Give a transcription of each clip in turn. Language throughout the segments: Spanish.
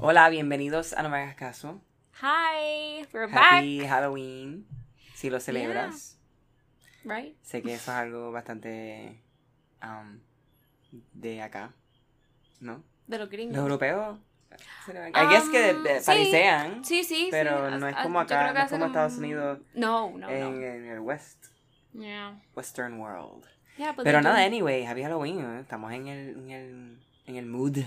Hola, bienvenidos a No Me Hagas Caso. Hi, we're back. Happy Halloween. Si lo celebras. Right? Sé que eso es algo bastante um, de acá, ¿no? De los gringos. Los europeos. I guess que de- de- Um, sí. parisean, Sí, sí, pero sí. no es como acá, no es como Estados un- Unidos No, no, en, no. en el West, Yeah. Western World. Yeah, but Pero nada, anyway, Happy Halloween. ¿eh? Estamos en el, en el, en el mood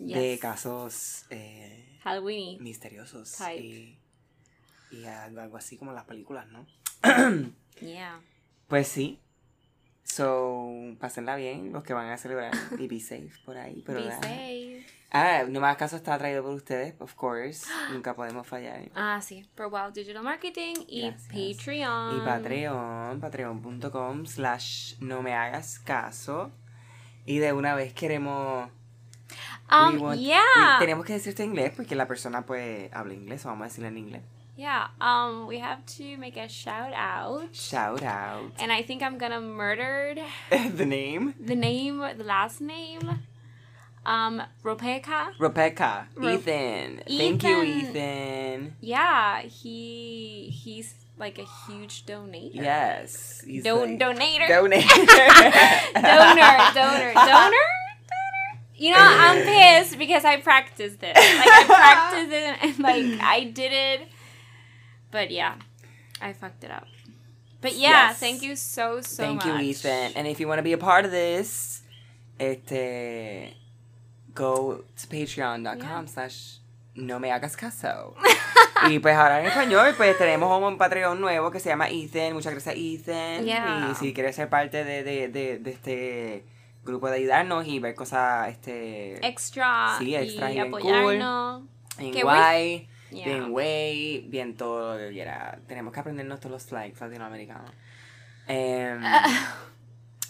de Yes. casos eh, Halloween. misteriosos y, y algo, así como las películas, ¿no? Yeah. Pues sí. So, pásenla bien los que van a celebrar y be safe por ahí. Pero Be safe. Ah, no más caso está traído por ustedes, of course. Nunca podemos fallar. Ah, sí. Por Wow Digital Marketing y Gracias. Patreon. Y Patreon, patreon.com slash no me hagas caso. Y de una vez queremos... we Um, want- yeah. we- tenemos que decirte en inglés porque la persona pues habla inglés, o vamos a decirle en inglés. Yeah. Um, we have to make a shout out. Shout out. And I think I'm gonna murder The name? the name, the last name. Um, Ropeka. Rebecca. Ro- Ethan. Thank you, Ethan. Ethan. Yeah, he he's like a huge donator. Yes. he's Don- like- donator. Donator. donor, donor, donor. You know, I'm pissed because I practiced it. Like I practiced it and like I did it. But yeah, I fucked it up. But yeah, Yes. thank you so so Thank much. you, Ethan. And if you want to be a part of this, este, go to patreon.com slash no me hagas caso. y pues ahora en español, pues tenemos un Patreon nuevo que se llama Ethan. Muchas gracias, Ethan. Yeah. Y si quieres ser parte de, de, de, de este grupo de ayudarnos y ver cosas este, Extra Sí, extra y y bien cool. apoyarnos. bien que guay, Yeah. bien güey, bien todo lo que quiera. Tenemos que aprendernos todos los slangs latinoamericanos. Em,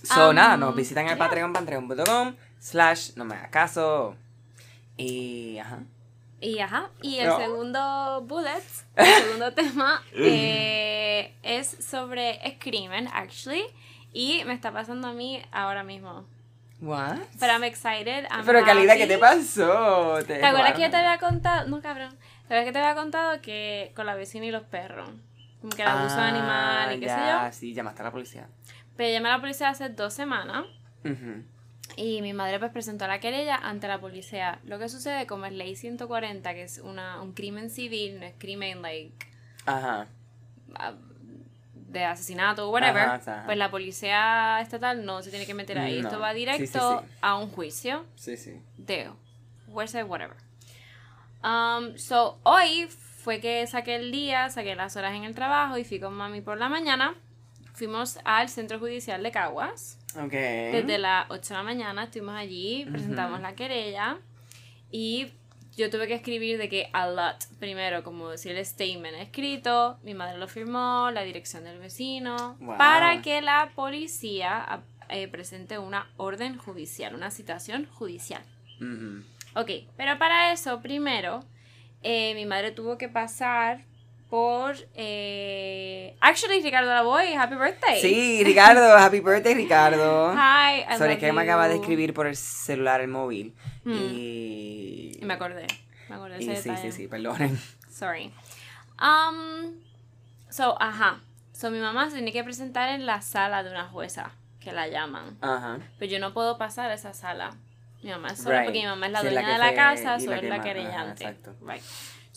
So, Um, nada, nos visitan en el yeah. Patreon, patreon.com, slash, no me hagas caso. Y, ajá. Y ajá, y el No. segundo bullet, el segundo tema, eh, es sobre crimen, actually. Y me está pasando a mí ahora mismo. What? Pero I'm excited. I'm Pero, Calida, ¿qué te pasó? ¿Te acuerdas que yo te había contado? No, cabrón. ¿Te acuerdas que te había contado que con la vecina y los perros? Como que el abuso de animal y qué sé Ah, yo. sí, llamaste a la policía. Pero llamé a la policía hace dos semanas. Ujú. Y mi madre pues presentó la querella ante la policía. Lo que sucede, como es ley 140, que es una, un crimen civil, no es crimen like Ajá. ah, de asesinato o whatever, Ajá, ajá. pues la policía estatal no se tiene que meter ahí. No. Esto va Sí, sí, directo sí. a un juicio Sí, sí. de jueces, whatever. Um, so, hoy fue que saqué el día, saqué las horas en el trabajo y fui con mami por la mañana. Fuimos al centro judicial de Caguas. Ok. Desde las 8 de la mañana estuvimos allí, presentamos Ujú. la querella y yo tuve que escribir de que a lot, primero, como decir el statement escrito, mi madre lo firmó, la dirección del vecino, Wow. para que la policía eh, presente una orden judicial, una citación judicial. Ujú. Ok, pero para eso, primero, eh, mi madre tuvo que pasar por... Eh... Actually, Ricardo Lavoy, happy birthday. Sí, Ricardo, happy birthday, Ricardo. Hi, I Sorry, love que me acaba de escribir por el celular, el móvil. Mm. Y... Y me acordé. Me acordé de ese sí, detalle. sí, sí, perdonen. Sorry. Um, so, ajá. So, mi mamá se tiene que presentar en la sala de una jueza, que la llaman. Ajá. Pero yo no puedo pasar a esa sala. Mi mamá es sola Right. porque mi mamá es la Sí, dueña la de la casa, soy la la, querellante. exacto. Right.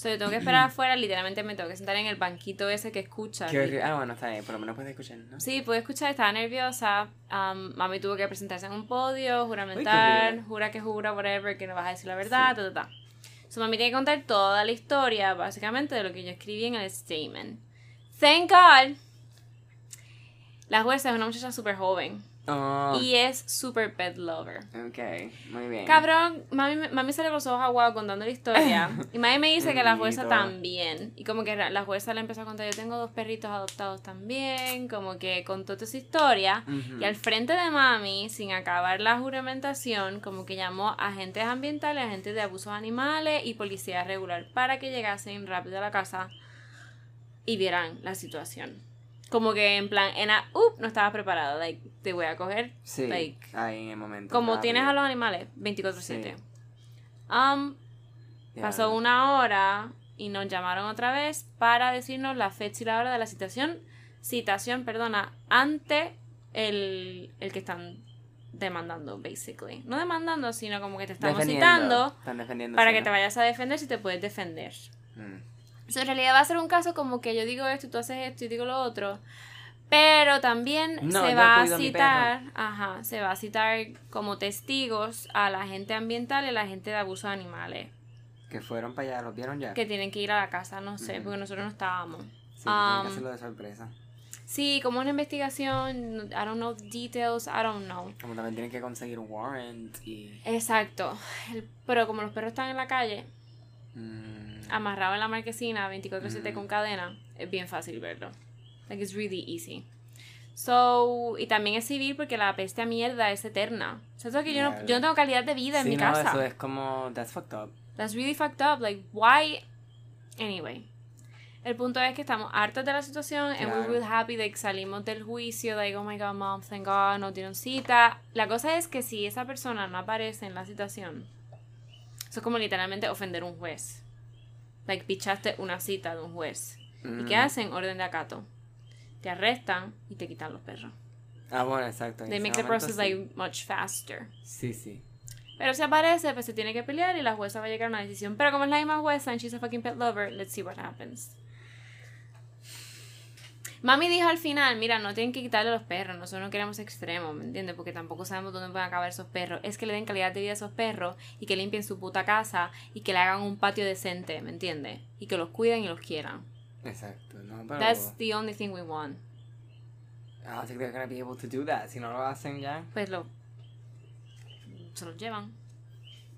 So, yo tengo que esperar afuera, literalmente me tengo que sentar en el banquito ese que escucha. Qué. Ah, bueno, está bien, por lo menos puedes escuchar, ¿no? Sí, pude escuchar, estaba nerviosa. Um, mami tuvo que presentarse en un podio, Uy, juramentar, horrible. jura que jura, whatever, que no vas a decir la verdad, ta, ta, ta. So, mami tiene que contar toda la historia, básicamente, de lo que yo escribí en el statement. Thank God. La jueza es una muchacha súper joven Oh, y es súper pet lover. ok, muy bien. Cabrón, mami, mami sale con los ojos aguados contando la historia. Y mami me dice que la jueza también. Y como que la jueza le empezó a contar, yo tengo dos perritos adoptados también. Como que contó toda esa historia. Y al frente de mami, sin acabar la juramentación, como que llamó a agentes ambientales, agentes de abusos animales y policía regular para que llegasen rápido a la casa y vieran la situación. Como que en plan, up, no estaba preparado, like, te voy a coger, Sí, like, ahí en el momento. como rápido. tienes a los animales, 24/7. Um, Pasó una hora y nos llamaron otra vez para decirnos la fecha y la hora de la citación, citación, perdona, ante el, el que están demandando, basically. No demandando, sino como que te estamos Defendiendo. citando para que te vayas a defender si te puedes defender. Mm. So, en realidad va a ser un caso como que yo digo esto y tú haces esto y digo lo otro. Pero también No, se va a citar, ajá, se va a citar como testigos a la gente ambiental y a la gente de abuso de animales. Que fueron para allá, ¿los vieron ya? Que tienen que ir a la casa, no sé, porque nosotros no estábamos. Sí, tienen que Um, hacerlo de sorpresa. Sí, como una investigación, I don't know details, I don't know. Como también tienen que conseguir un warrant y... Exacto. El- pero como los perros están en la calle, mm, amarrados en la marquesina 24/7 Ujú. con cadena, es bien fácil verlo. Like it's really easy. So, y también es civil porque la peste a mierda es eterna. O sea, eso que yo no, yo no tengo calidad de vida en sí, mi no, casa. eso es como... That's fucked up. That's really fucked up. Like, why? Anyway. El punto es que estamos hartos de la situación and Claro. we're real happy de que salimos del juicio, like, oh my god, mom, thank god, no dieron cita. La cosa es que si esa persona no aparece en la situación, eso es como literalmente ofender a un juez. Like, pichaste una cita de un juez. ¿Y qué Mm. hacen? Orden de acato. Te arrestan y te quitan los perros. Ah, bueno, exacto. They make the process sí. like much faster. Sí, sí. Pero si aparece, pues se tiene que pelear y la jueza va a llegar a una decisión. Pero como es la misma jueza and she's a fucking pet lover, let's see what happens. Mami dijo al final, mira, no tienen que quitarle los perros, nosotros no queremos extremos, ¿me entiendes? Porque tampoco sabemos dónde pueden acabar esos perros. Es que le den calidad de vida a esos perros y que limpien su puta casa y que le hagan un patio decente, ¿me entiendes? Y que los cuiden y los quieran. Exacto. No, pero... That's the only thing we want. I don't think they're gonna be able to do that. Si no lo hacen ya... Pues lo... Se los llevan.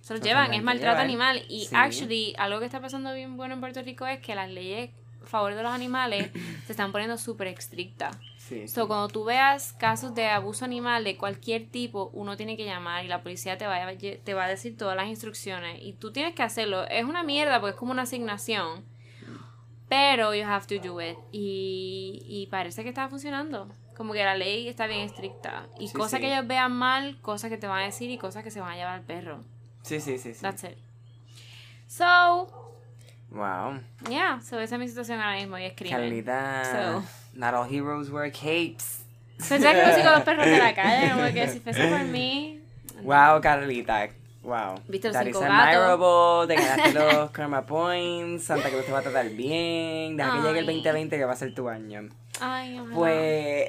Se los llevan, es maltrato llevar. animal. Y Sí. actually, algo que está pasando bien bueno en Puerto Rico es que las leyes a favor de los animales se están poniendo súper estrictas. Sí. So, cuando tú veas casos de abuso animal de cualquier tipo, uno tiene que llamar y la policía te va, a, te va a decir todas las instrucciones. Y tú tienes que hacerlo. Es una mierda porque es como una asignación. Pero you have to do it. Y, y parece que está funcionando. Como que la ley está bien estricta. Y Sí, cosas sí. que ellos vean mal, cosas que te van a decir y cosas que se van a llevar al perro. Sí, sí, sí, sí. That's it. So, Wow. yeah. So, esa es mi situación ahora mismo y es crimen. Calidad. So. Not all heroes wear capes. Pensaba que no sigo los perros de la calle, como que si fuese por mí. Wow, Carlita. Wow. Viste los That cinco is admirable. Te ganaste los karma points. Santa Cruz te va a tratar bien. Deja que llegue el Ay. 2020 que va a ser tu año. Ay, ojalá. Pues.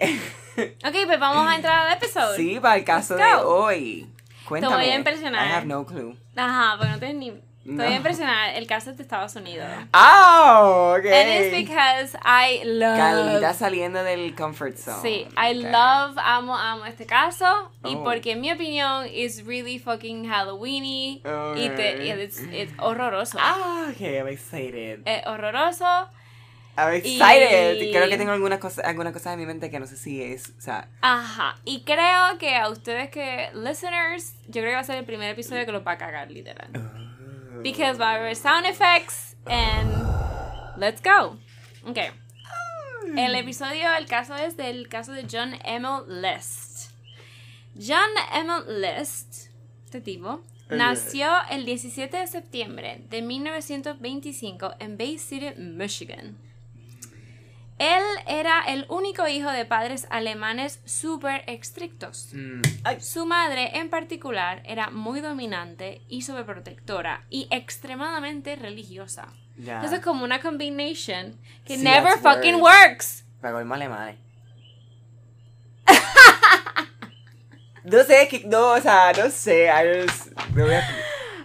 Ok, pues vamos a entrar al episodio. sí, para el caso Let's de go. hoy. Cuéntame. voy a impresionar. I have no clue. Ajá, porque no tienes ni. Voy No. a impresionar. El caso es de Estados Unidos. Oh, ok. And it's because I love. Calidad saliendo del comfort zone. Sí, I Ok. love, amo, amo este caso. Y Oh. porque en mi opinión is really fucking Halloweeny. Y, te, y it's, it's horroroso. Ah, ok, I'm excited. Es horroroso. I'm excited. Y- Creo que tengo algunas cosas, algunas cosas en mi mente que no sé si es, o sea, Ajá. Y creo que a ustedes que, listeners, yo creo que va a ser el primer episodio que los va a cagar, literal. Because haber sound effects and let's go. Ok. El episodio, el caso es del caso de John Emil List. John Emil List, este tipo, nació el 17 de septiembre de 1925 en Bay City, Michigan. Él era el único hijo de padres alemanes súper estrictos. mm, Su madre en particular era muy dominante y sobreprotectora y extremadamente religiosa. ya. Entonces es como una combination que Sí, never fucking worse. works. Pero el alemanes. no sé, que, no, o sea, no sé, I just, me voy a- I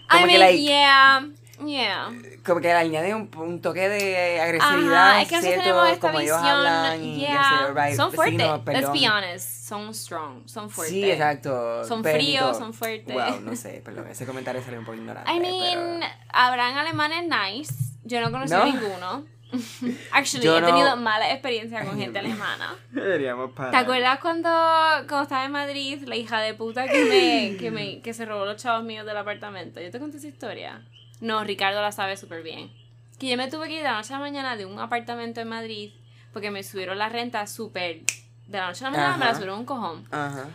como que mean, like, yeah, yeah. como que le añade un, un toque de agresividad, Ajá, es que nosotros ¿cierto? tenemos esta como ellos hablan visión, y yeah, yo, right, son sí, fuertes, no, let's be honest, son strong, son fuertes. Sí, exacto. Son fríos, son fuertes. Wow, no sé, perdón, ese comentario salió un poco ignorante. I mean, pero- habrán alemanes nice. Yo no conocí ¿No? ninguno. Actually, Yo he no- tenido mala experiencia con gente alemana. Deberíamos parar. ¿Te acuerdas cuando, cuando estaba en Madrid, la hija de puta que me, que me que se robó los chavos míos del apartamento? ¿Yo te conté esa historia? No, Ricardo la sabe súper bien. Que yo me tuve que ir de la noche a la mañana de un apartamento en Madrid porque me subieron la renta súper... De la noche a la mañana me la subieron un cojón. Ajá.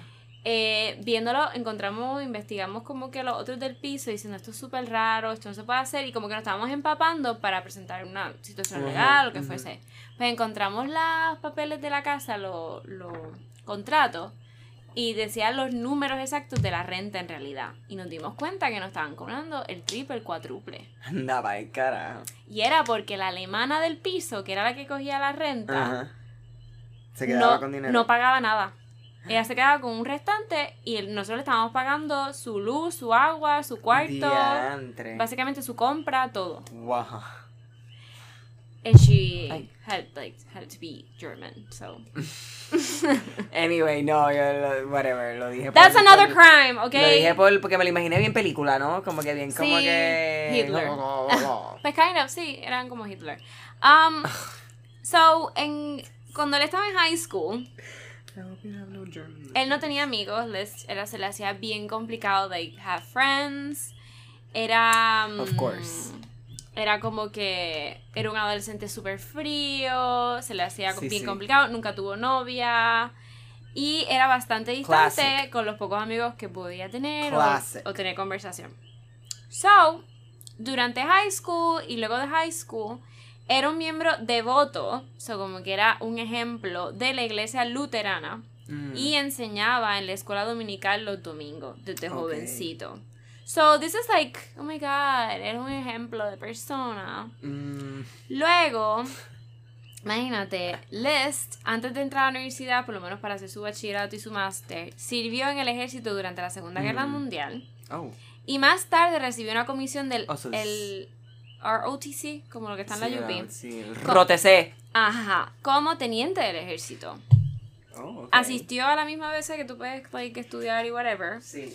eh, viéndolo, encontramos, investigamos como que los otros del piso diciendo esto es súper raro, esto no se puede hacer y como que nos estábamos empapando para presentar una situación legal o lo que fuese. Pues encontramos los papeles de la casa, los los contratos y decían los números exactos de la renta en realidad. Y nos dimos cuenta que nos estaban cobrando el triple, el cuádruple. Anda, va el carajo. Y era porque la alemana del piso, que era la que cogía la renta, Ajá. Se quedaba no, con dinero. no pagaba nada. Ella se quedaba con un restante y nosotros le estábamos pagando su luz, su agua, su cuarto, Diantre. básicamente su compra, todo. Wow. And she had like had to be German, so Anyway, no, yo lo, whatever, lo dije that's por- another por- crime, okay? Lo dije por, porque me lo imaginé bien película, ¿no? Como que bien, como Sí, que... Hitler. Pues kind of, sí, eran como Hitler. Um, so, en, cuando él estaba en high school, él no tenía amigos, les, era, se le hacía bien complicado, like, have friends. Era. Of mm, course. Era como que era un adolescente súper frío, se le hacía Sí, bien sí. complicado, nunca tuvo novia. Y era bastante distante Classic. con los pocos amigos que podía tener o, tener conversación. So, durante high school y luego de high school, era un miembro devoto, so como que era un ejemplo de la iglesia luterana Mm. y enseñaba en la escuela dominical los domingos desde jovencito. So, this is like, oh my god, era un ejemplo de persona. Mm, Luego, imagínate, List, antes de entrar a la universidad, por lo menos para hacer su bachillerato y su máster, sirvió en el ejército durante la Segunda Guerra Mm. Mundial Oh. y más tarde recibió una comisión del Oh, so el ROTC, como lo que está en sí, la UP. ah, Sí, ROTC. Ajá, como teniente del ejército. Oh. Asistió a la misma vez que tú puedes like, estudiar y whatever. Sí.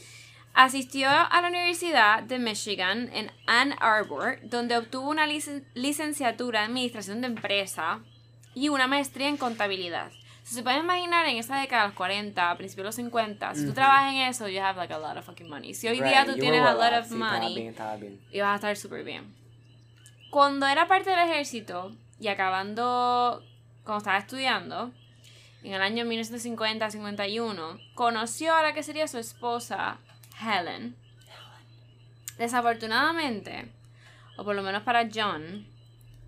Asistió a la Universidad de Michigan en Ann Arbor, donde obtuvo una licen- licenciatura en Administración de Empresa y una maestría en Contabilidad. Si se pueden imaginar en esa década de los 40, principios de los 50, si tú trabajas en eso, you have like a lot of fucking money. Si hoy Right, día tú tienes a lot of. Sí, money, bien, estaba bien. y vas a estar súper bien. Cuando era parte del ejército y acabando, cuando estaba estudiando, en el año 1950-51, conoció a la que sería su esposa, Helen. Desafortunadamente, o por lo menos para John,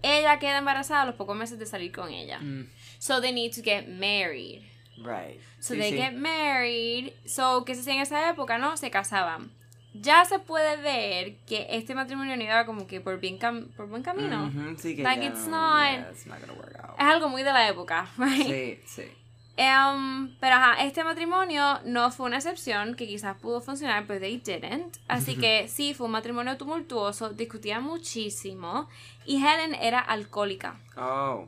ella queda embarazada a los pocos meses de salir con ella. Mm, So they need to get married. Right. So Sí, they sí. get married. So, ¿qué se hacía en esa época? No, se casaban. Ya se puede ver que este matrimonio no iba como que por, bien cam- por buen camino. Ujú, sí, que Like, ya it's no- not- yeah, it's not gonna work out. Es algo muy de la época, right? Sí, sí. Um, pero ajá, este matrimonio no fue una excepción que quizás pudo funcionar, pero they didn't. Así que sí, fue un matrimonio tumultuoso, discutían muchísimo y Helen era alcohólica. Oh.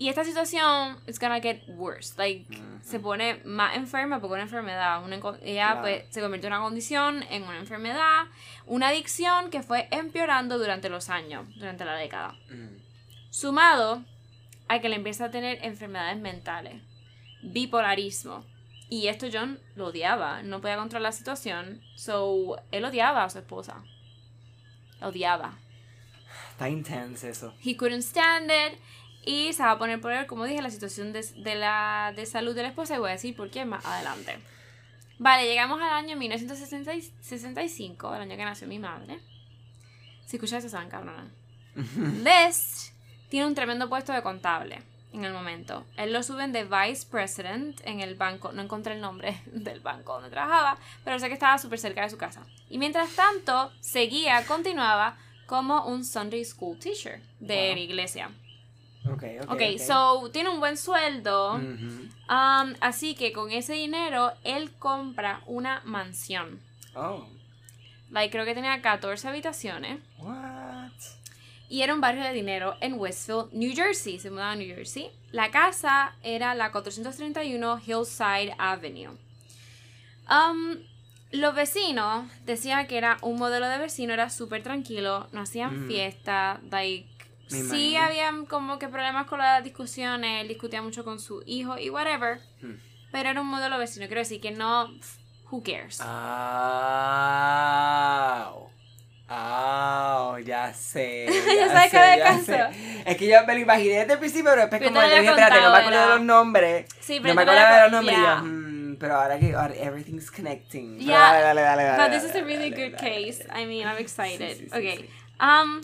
Y esta situación is gonna get worse. Like, Ujú. se pone más enferma porque una enfermedad. Una, ella Claro. pues, se convirtió en una condición, en una enfermedad, una adicción que fue empeorando durante los años, durante la década. Sumado a que le empieza a tener enfermedades mentales, bipolarismo. Y esto John lo odiaba, no podía controlar la situación, so él odiaba a su esposa. La odiaba. Está intenso eso. He couldn't stand it. Y se va a poner por él, como dije, la situación de, de la de salud de la esposa. Y voy a decir por qué más adelante. Vale, llegamos al año 1965, el año que nació mi madre. Si escuchas eso, saben, cabrona. List tiene un tremendo puesto de contable en el momento. Él lo suben de vice president en el banco. No encontré el nombre del banco donde trabajaba, pero sé que estaba súper cerca de su casa. Y mientras tanto, seguía, continuaba como un Sunday School teacher de Wow. la iglesia. Ok, ok. Ok, so tiene un buen sueldo. Um, así que con ese dinero él compra una mansión. Oh. Like, creo que tenía 14 habitaciones. What? Y era un barrio de dinero en Westfield, New Jersey. Se mudaba a New Jersey. La casa era la 431 Hillside Avenue. Um, los vecinos decían que era un modelo de vecino, era súper tranquilo, no hacían Mm. fiesta, like, Me sí imagino. habían como que problemas con las discusiones, él discutía mucho con su hijo y whatever, Hmm. pero era un modelo de vecino, quiero decir que no, who cares. Ah. Ah, ya sé. Ya sabes qué me canso. sé. Es que yo me lo imaginé desde el principio, pero después Pero como te dije, espérate, no me acuerdo de los nombres. Sí, no pero me te lo acuerdo de los nombres. y ya. yo, mm, pero ahora que ahora everything's connecting. Pero Yeah, dale, dale, dale, dale, But this is a really good case. I mean, I'm excited. Sí, sí, sí, okay. Um.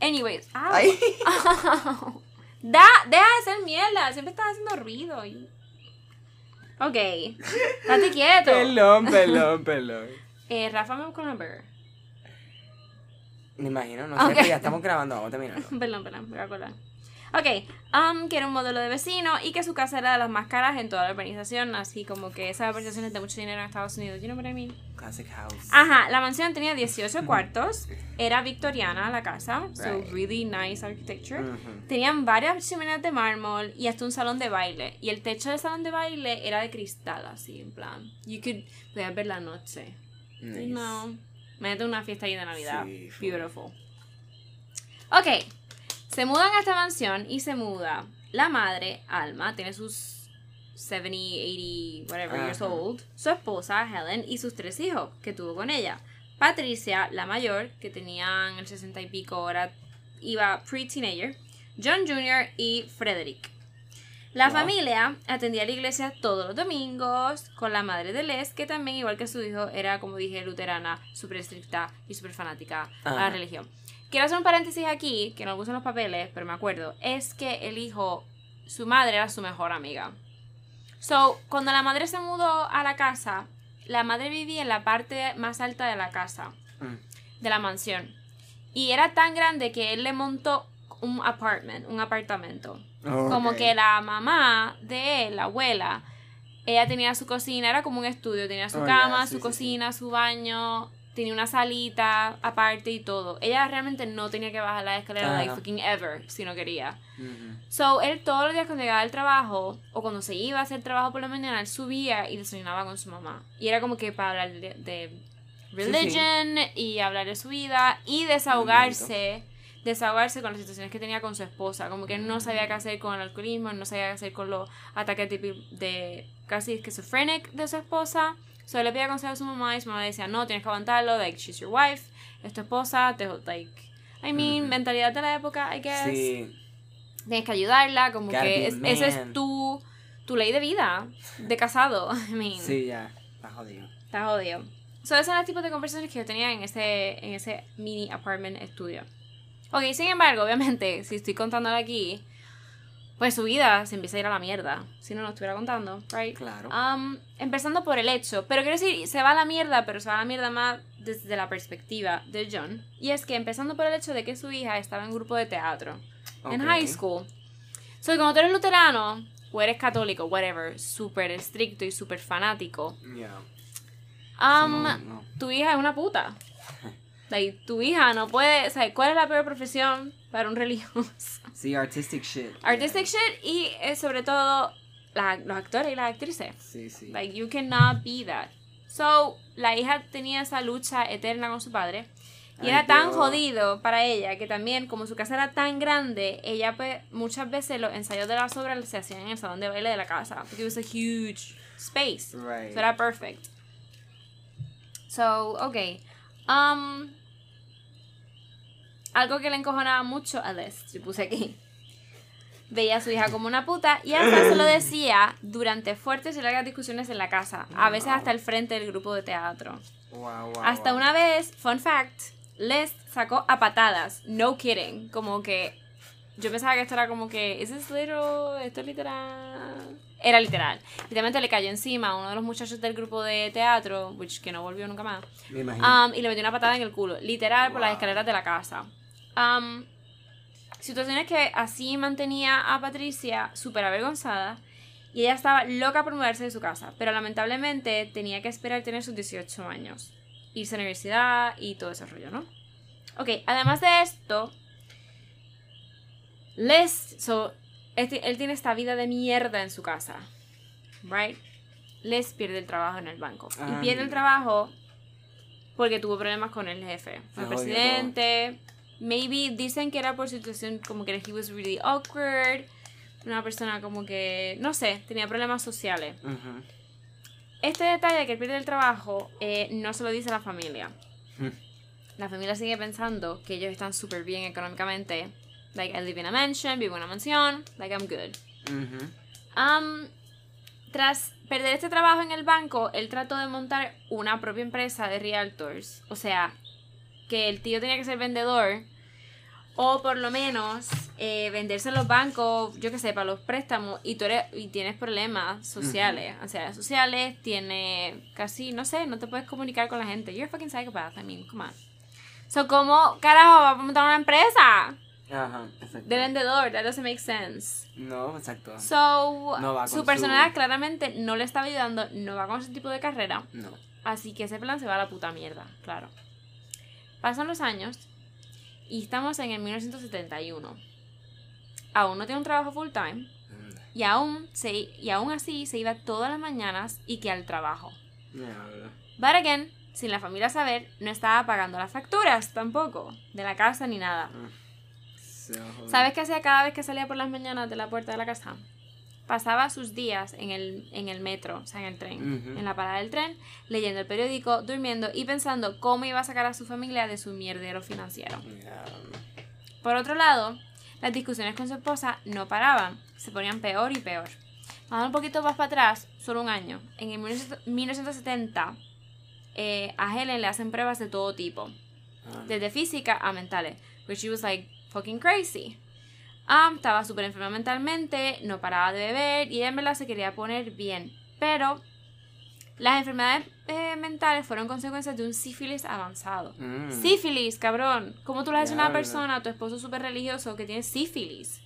Anyways. ow. Ay. Da, deja de hacer mierda. Siempre estás haciendo ruido. Ok. Date quieto. Perdón, perdón, perdón. Eh, Rafa me burger. Me imagino, no Ok. sé, pero ya estamos grabando, vamos a terminar. Perdón, perdón, voy a acordar. Ok, um, que era un modelo de vecino y que su casa era de las más caras en toda la urbanización, así como que esas urbanizaciones de mucho dinero en Estados Unidos. You know what I mean? Classic house. Ajá, la mansión tenía 18 cuartos, era victoriana la casa, so Right. really nice architecture. Ujú. Tenían varias chimeneas de mármol y hasta un salón de baile. Y el techo del salón de baile era de cristal, así, en plan. You could, podías ver la noche. Nice. No. Mete una fiesta ahí de Navidad. Sí. Beautiful. Ok. Se mudan a esta mansión y se muda la madre, Alma, tiene sus 70, 80, whatever years Ajá. old, su esposa, Helen, y sus tres hijos que tuvo con ella. Patricia, la mayor, que tenían el 60 y pico, ahora iba pre-teenager, John Jr. y Frederick. La Wow. familia atendía a la iglesia todos los domingos con la madre de Les, que también, igual que su hijo, era, como dije, luterana, súper estricta y súper fanática a la religión. Quiero hacer un paréntesis aquí, que no lo puse en los papeles, pero me acuerdo. Es que el hijo, su madre era su mejor amiga. So, cuando la madre se mudó a la casa, la madre vivía en la parte más alta de la casa, Mm. de la mansión. Y era tan grande que él le montó un apartment, un apartamento. Como que la mamá de él, la abuela, ella tenía su cocina, era como un estudio, tenía su Oh, cama, sí, su sí, cocina, su baño, tenía una salita aparte y todo. Ella realmente no tenía que bajar la escalera like fucking ever si no quería. So, él todos los días cuando llegaba al trabajo o cuando se iba a hacer trabajo por la mañana, él subía y desayunaba con su mamá. Y era como que para hablar de, de religion y hablar de su vida y desahogarse, desahogarse con las situaciones que tenía con su esposa. Como que no sabía qué hacer con el alcoholismo, no sabía qué hacer con los ataques de, de casi esquizofrénico de su esposa. So, él le pedía consejo a su mamá y su mamá le decía, no, tienes que aguantarlo, like, she's your wife, es tu esposa, te, like, I mean, mentalidad de la época, I guess Sí. tienes que ayudarla, como Gotta que es- esa es tu, tu ley de vida, de casado. I mean, Sí, ya. Está jodido. está jodido. So, esos eran los tipos de conversaciones que yo tenía en ese, en ese mini apartment estudio. Ok, sin embargo, obviamente, si estoy contándole aquí, pues su vida se empieza a ir a la mierda. Si no, no estuviera contando, right? Claro. Um, empezando por el hecho, pero quiero decir, se va a la mierda, pero se va a la mierda más desde la perspectiva de John. Y es que empezando por el hecho de que su hija estaba en un grupo de teatro en high school. So, cuando tú eres luterano o eres católico, whatever, súper estricto y súper fanático, Ya. um, No, no. tu hija es una puta. Like, tu hija no puede, ¿sabes? ¿Cuál es la peor profesión para un religioso? Sí, artistic shit. Artistic shit y eh, sobre todo la- los actores y las actrices. Sí, sí. Like, you cannot be that. So, la hija tenía esa lucha eterna con su padre. Y Ay, era tan jodido para ella que también, como su casa era tan grande, ella pues muchas veces los ensayos de las obras se hacían en el salón de baile de la casa. Porque it was a huge space. Right. So era perfect. So, ok. Um, algo que le encojonaba mucho a Les, yo puse aquí. Veía a su hija como una puta y hasta se lo decía durante fuertes y largas discusiones en la casa, a veces hasta el frente del grupo de teatro. Wow, wow, Hasta wow. una vez, fun fact, Les sacó a patadas, no kidding, como que yo pensaba que esto era como que, ¿es literal? ¿Esto es literal? Era literal. Literalmente le cayó encima a uno de los muchachos del grupo de teatro, which que no volvió nunca más, Me imagino. um, y le metió una patada en el culo, literal por las escaleras de la casa. Um, situaciones que así mantenía a Patricia súper avergonzada y ella estaba loca por mudarse de su casa, pero lamentablemente tenía que esperar tener sus 18 años, irse a la universidad y todo ese rollo, ¿no? Ok, además de esto, Les, so, este- él tiene esta vida de mierda en su casa, right? Les pierde el trabajo en el banco. y Ah, pierde el trabajo porque tuvo problemas con el jefe, Se el presidente. Maybe dicen que era por situación como que he was really awkward. Una persona como que, no sé, tenía problemas sociales. Ujú. Este detalle de que pierde el trabajo eh, no se lo dice a la familia. Hmm. La familia sigue pensando que ellos están súper bien económicamente. Like, I live in a mansion, vivo en una mansión, like, I'm good. Um, tras perder este trabajo en el banco, él trató de montar una propia empresa de realtors. O sea, que el tío tenía que ser vendedor. O por lo menos eh, venderse en los bancos, yo que sé, para los préstamos. Y tú eres, y tienes problemas sociales, ansiedades sociales, tiene casi, no sé, no te puedes comunicar con la gente. You're a fucking psychopath, I mean, come on. So, ¿cómo carajo va a montar una empresa Ajá, exacto. de vendedor? That doesn't make sense. No, exacto. So, No su- personalidad claramente no le estaba ayudando, no va con ese tipo de carrera. No. Así que ese plan se va a la puta mierda, claro. Pasan los años y estamos en el 1971. Aún no tiene un trabajo full time y aún, se, y aún así se iba todas las mañanas y que al trabajo. But again, sin la familia saber, no estaba pagando las facturas tampoco, de la casa ni nada. So, ¿Sabes qué hacía cada vez que salía por las mañanas de la puerta de la casa? Pasaba sus días en el, en el metro, o sea, en el tren, en la parada del tren, leyendo el periódico, durmiendo y pensando cómo iba a sacar a su familia de su mierdero financiero. Por otro lado, las discusiones con su esposa no paraban, se ponían peor y peor. Vamos un poquito más para atrás, solo un año. En el 1970, eh, a Helen le hacen pruebas de todo tipo Ah, desde física a mentales. But she was like fucking crazy. Um, estaba súper enferma mentalmente, no paraba de beber y en verdad se quería poner bien. Pero las enfermedades eh, mentales fueron consecuencias de un sífilis avanzado. mm. Sífilis, cabrón. ¿Cómo tú le haces a una persona, a tu esposo súper religioso, que tiene sífilis?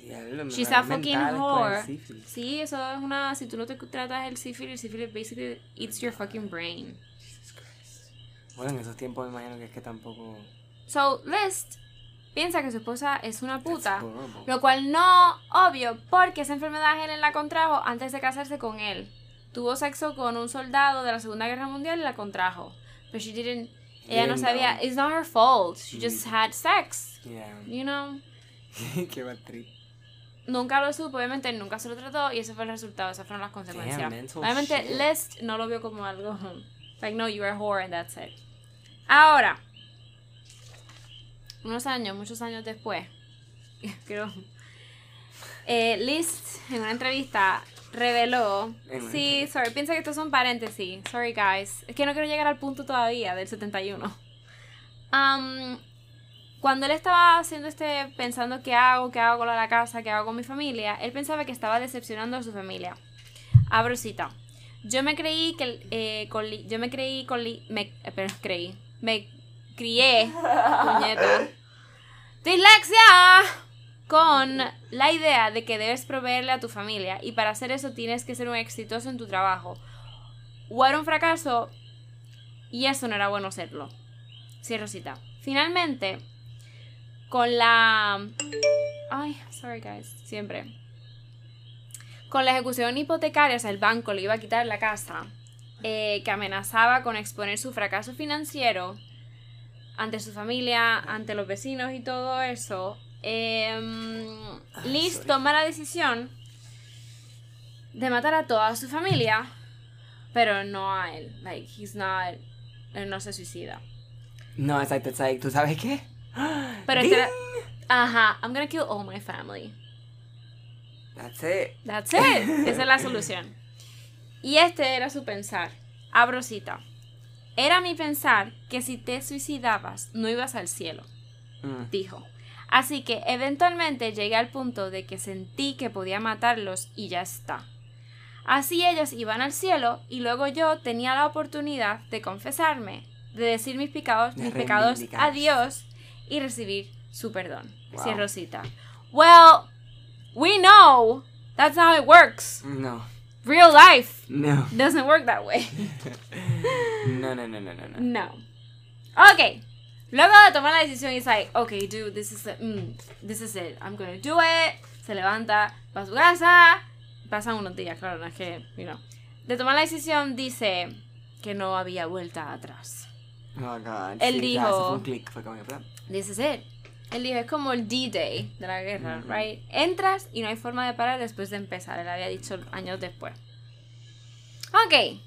Diablo, She's a fucking el whore. Sí, eso es una. Si tú no te tratas el sífilis, sífilis basically eats your fucking brain. Jesus Christ. Bueno, en esos tiempos me imagino que es que tampoco. So, List piensa que su esposa es una puta. Lo cual no, obvio, porque esa enfermedad él la contrajo antes de casarse con él. Tuvo sexo con un soldado de la Segunda Guerra Mundial y la contrajo. Pero she didn't. Ella no sabía. It's not her fault. She just had sex. Yeah. You know. Qué bad trip. Nunca lo supo, obviamente nunca se lo trató y ese fue el resultado, esas fueron las consecuencias. Damn, obviamente shit. List no lo vio como algo. Like, no, you're a whore and that's it. Ahora, unos años, muchos años después, creo. eh, List en una entrevista reveló. En Sí, entrevista. sorry, piensa que estos son paréntesis. Sorry, guys. Es que no quiero llegar al punto todavía del 71. Um, cuando él estaba haciendo este, pensando qué hago, qué hago con la casa, qué hago con mi familia, él pensaba que estaba decepcionando a su familia. Abro cita. Yo me creí que, eh, con yo me creí con, me, eh, pero creí, me crié, dislexia, con la idea de que debes proveerle a tu familia y para hacer eso tienes que ser un exitoso en tu trabajo. O era un fracaso y eso no era bueno serlo. Cierro cita. Finalmente, con la... Ay, sorry guys, siempre. Con la ejecución hipotecaria, o sea, el banco le iba a quitar la casa, eh, que amenazaba con exponer su fracaso financiero ante su familia, ante los vecinos y todo eso, em, Ay, Liz toma la decisión de matar a toda su familia, pero no a él. Like, he's not, él no se suicida. No, exacto, exacto. ¿Tú sabes qué? Pero este Ajá, I'm gonna kill all my family. That's it. That's it. Esa es la solución. Y este era su pensar. Abro cita. Era mi pensar que si te suicidabas no ibas al cielo, Mm. dijo. Así que eventualmente llegué al punto de que sentí que podía matarlos y ya está. Así ellos iban al cielo y luego yo tenía la oportunidad de confesarme, de decir mis pecados, mis pecados a. Dios y recibir su perdón. Wow. Cierro cita. Well, we know that's how it works. No. Real life No. doesn't work that way. No, no, no, no, no, no. No. Ok. Luego de tomar la decisión, he's like, okay, dude, this is it. mm, this is it. I'm gonna do it. Se levanta, va a su casa. Pasan unos días, claro, no es que, you know. De tomar la decisión, dice que no había vuelta atrás. Oh, God. Él sí, dijo- ya, eso fue un click, fue como que, plan. This is it. Él dijo, es como el D-Day de la guerra, right? Entras y no hay forma de parar después de empezar. Él había dicho años después. Ok.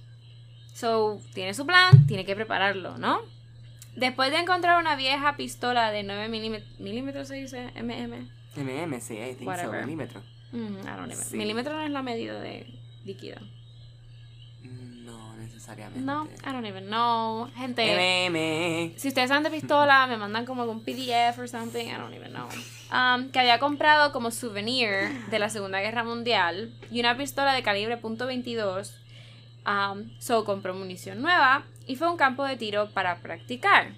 So, tiene su plan, tiene que prepararlo, ¿no? Después de encontrar una vieja pistola de 9 milímetros, ¿milímetros se dice? MM. MM, sí, I think so, Whatever. milímetro. Mm, I don't even- Sí. Milímetro no es la medida de líquido. No necesariamente. No, I don't even know. Gente, MM. si ustedes saben de pistola, me mandan como algún PDF or something, I don't even know. Um, que había comprado como souvenir de la Segunda Guerra Mundial y una pistola de calibre .22. Um, so compró munición nueva y fue a un campo de tiro para practicar.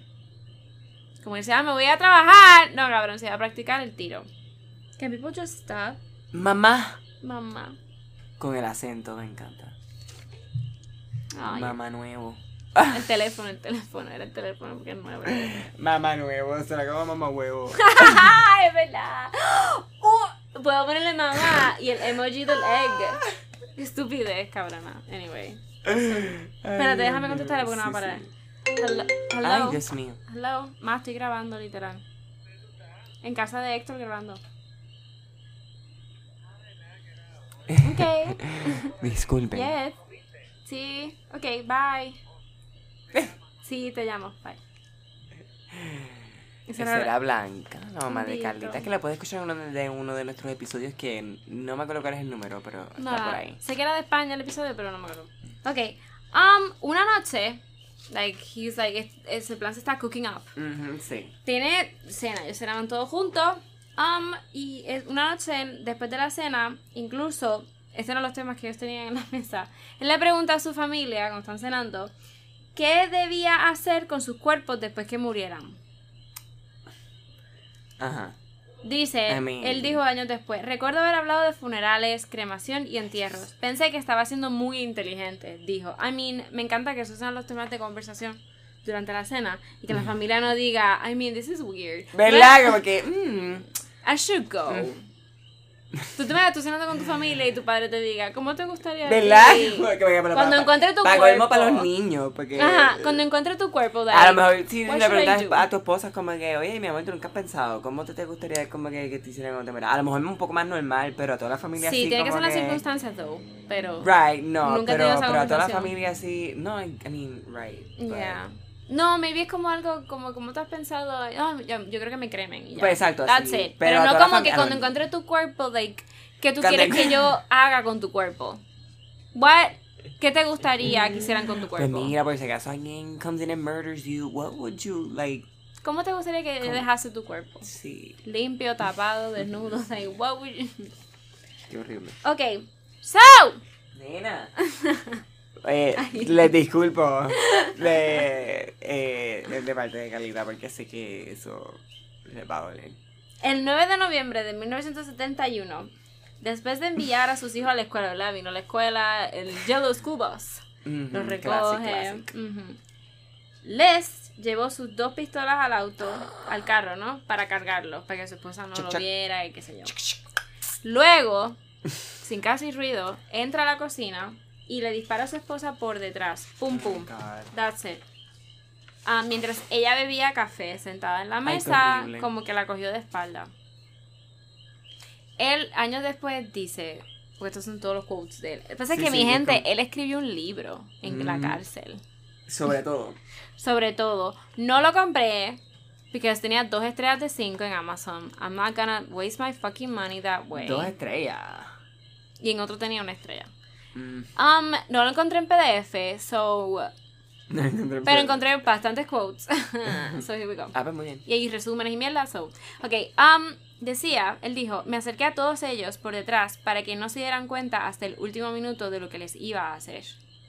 Como decía, "Ah, me voy a trabajar. No, cabrón, se iba a practicar el tiro. Can people just stop? Mamá. Mamá. Con el acento, me encanta. Mamá nuevo. el teléfono, el teléfono, era el teléfono porque es nuevo. Mamá nuevo, se la acabó mamá huevo. ¡Ay, es verdad! Uh, Puedo ponerle mamá y el emoji del egg. Estupidez, cabrona. Anyway. Espérate, déjame contestarle porque no va a parar. Hello. Ay. Dios mío. Hello. Más estoy grabando, literal. En casa de Héctor grabando. Ok. Disculpen. Yes. Sí. Ok, bye. Sí, te llamo. Bye. Esa era- era Blanca, la mamá de. Carlita, que la puedes escuchar en uno de uno de nuestros episodios que no me acuerdo cuál es el número, pero está No, por ahí. sé que era de España el episodio, pero no me acuerdo. Ok. Um, una noche, like, he's like, es- ese plan se está cooking up. Ujú, sí. Tiene cena, ellos cenaban todos juntos. Um, y es- una noche, después de la cena, incluso, este eran los temas que ellos tenían en la mesa, él le pregunta a su familia, cuando están cenando, qué debía hacer con sus cuerpos después que murieran. Ajá. Dice, I mean- él dijo años después, recuerdo haber hablado de funerales, cremación y entierros. Pensé que estaba siendo muy inteligente, dijo. I mean, me encanta que esos sean los temas de conversación durante la cena y que la familia no diga, I mean, this is weird. ¿Verdad? Como que. mm, I should go. Tú te imaginas tú cenando con tu familia y tu padre te diga, ¿cómo te gustaría? a ¿Verdad? ti?" Como que, pero Cuando encuentre tu cuerpo. para los niños, porque. Ajá, cuando encuentre tu cuerpo, A like, lo mejor si le preguntas a tu esposa como que, oye, mi amor, tú nunca has pensado, ¿cómo te, te gustaría como que, que te hicieran cuando te mueras? A lo mejor es un poco más normal, pero a toda la familia Sí, así tiene que ser las circunstancias, though, pero... Right, no, Nunca pero, pero a toda la familia así, no, I mean, right. Yeah. No, maybe es como algo, como, como tú has pensado, "Ah, yo, yo creo que me cremen y ya. Pues exacto, That's it. Pero Pero, no como que cuando a- encuentre tu cuerpo, like, ¿qué tú quieres que yo haga con tu cuerpo? What? ¿Qué te gustaría que hicieran con tu Pues cuerpo? mira, por si acaso alguien comes in and murders you, what would you, like, ¿Cómo te gustaría que ¿Cómo? dejase tu cuerpo? sí, Limpio, tapado, desnudo, like, what would you... qué horrible. Ok, so... Nena. Eh, les disculpo de, eh, de parte de Carlita porque sé que eso le va a doler. El 9 de noviembre de 1971, después de enviar a sus hijos a la escuela, ¿verdad? Vino a la escuela el Yellow School Bus. Los classic, recoge. Les llevó sus dos pistolas al auto, al carro, ¿no? Para cargarlos, para que su esposa no Chuc, lo chuc. viera y qué sé yo. Luego, sin casi ruido, entra a la cocina y le dispara a su esposa por detrás. Pum, pum. That's it. Ah, mientras ella bebía café sentada en la Ay, mesa, horrible. como que la cogió de espalda. Él, años después, dice, porque estos son todos los quotes de él. Lo que pasa es Sí, que sí, mi gente, como- él escribió un libro en la Mm. cárcel. Sobre todo. Sobre todo, no lo compré porque tenía dos estrellas de cinco en Amazon. I'm not gonna waste my fucking money that way. Dos estrellas. Y en otro tenía una estrella. Mm. Um, no lo encontré en PDF, so... Pero encontré bastantes quotes. so here we go. Ah, pues muy bien. Y hay resúmenes y mierda. So. Ok, um, decía, él dijo, me acerqué a todos ellos por detrás para que no se dieran cuenta hasta el último minuto de lo que les iba a hacer.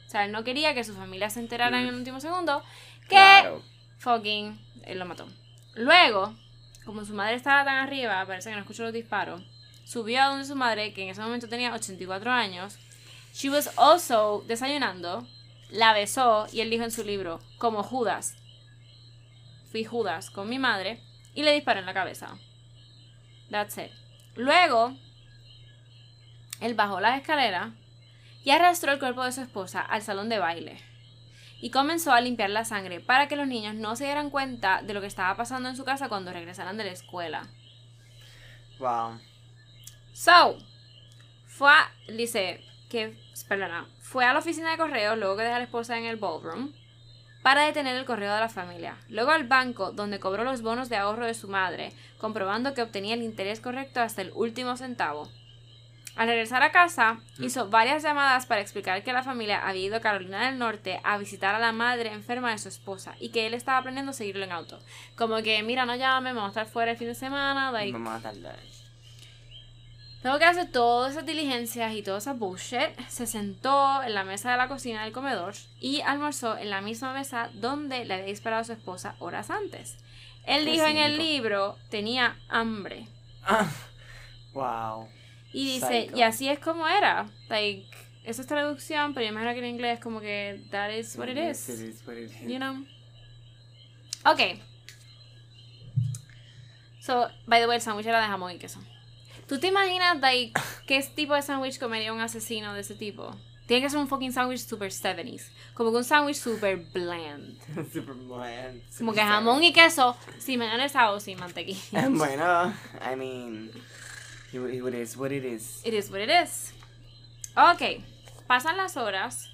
O sea, él no quería que su familia se enterara en el último segundo que Claro. fucking él lo mató. Luego, como su madre estaba tan arriba, parece que no escuchó los disparos, subió a donde su madre, que en ese momento tenía 84 años. She was also desayunando, la besó y él dijo en su libro, como Judas. Fui Judas con mi madre y le disparó en la cabeza. That's it. Luego, él bajó las escaleras y arrastró el cuerpo de su esposa al salón de baile y comenzó a limpiar la sangre para que los niños no se dieran cuenta de lo que estaba pasando en su casa cuando regresaran de la escuela. Wow. So, fue a, dice que, perdona, fue a la oficina de correo luego que dejó a la esposa en el ballroom para detener el correo de la familia. Luego al banco donde cobró los bonos de ahorro de su madre, comprobando que obtenía el interés correcto hasta el último centavo. Al regresar a casa, hizo varias llamadas para explicar que la familia había ido a Carolina del Norte a visitar a la madre enferma de su esposa y que él estaba aprendiendo a seguirlo en auto. Como que, mira, no llame, vamos a estar fuera el fin de semana. Like, Vamos a tardar. Tengo que hacer todas esas diligencias y toda esa bullshit. Se sentó en la mesa de la cocina del comedor y almorzó en la misma mesa donde le había disparado a su esposa horas antes. Él Qué dijo en el cínico. libro, tenía hambre. wow. Y dice, Psycho. y así es como era. Like, eso es traducción, pero yo imagino que en inglés como que that is what it Yes, is. it is what it is. You know? Ok. So, by the way, el sándwich era de jamón y queso. ¿Tú te imaginas, like, qué tipo de sándwich comería un asesino de ese tipo? Tiene que ser un fucking sándwich super 70s. Como que un sándwich super bland. Super bland. Como super que jamón y queso sin mayonesa o sin mantequilla. Bueno, I mean, it is what it is. It is what it is. Ok, pasan las horas.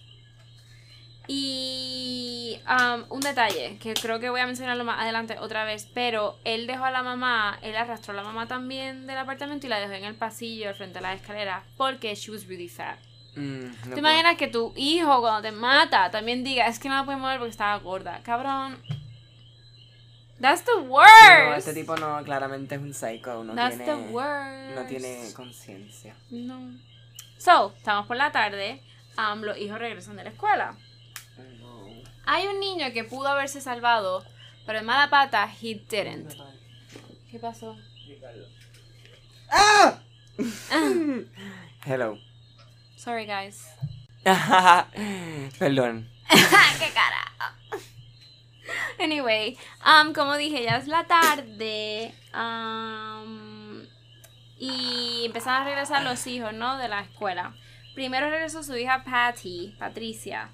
Y um, un detalle que creo que voy a mencionarlo más adelante otra vez, pero él dejó a la mamá, él arrastró a la mamá también del apartamento y la dejó en el pasillo frente de las escaleras porque she was really fat. Mm, no ¿Te imaginas que tu hijo cuando te mata también diga, es que no la puedes mover porque estaba gorda? Cabrón. That's the No, worst. este tipo no, claramente es un psycho. No That's tiene, the worst. No tiene conciencia. No. So, estamos por la tarde. um, los hijos regresan de la escuela. Hay un niño que pudo haberse salvado, pero en mala pata, he didn't. ¿Qué pasó? ¡Ah! Hello. Sorry, guys. Perdón. ¡Qué cara! Anyway, um, como dije, ya es la tarde. um, y empezaron a regresar los hijos, ¿no? De la escuela. Primero regresó su hija Patty, Patricia,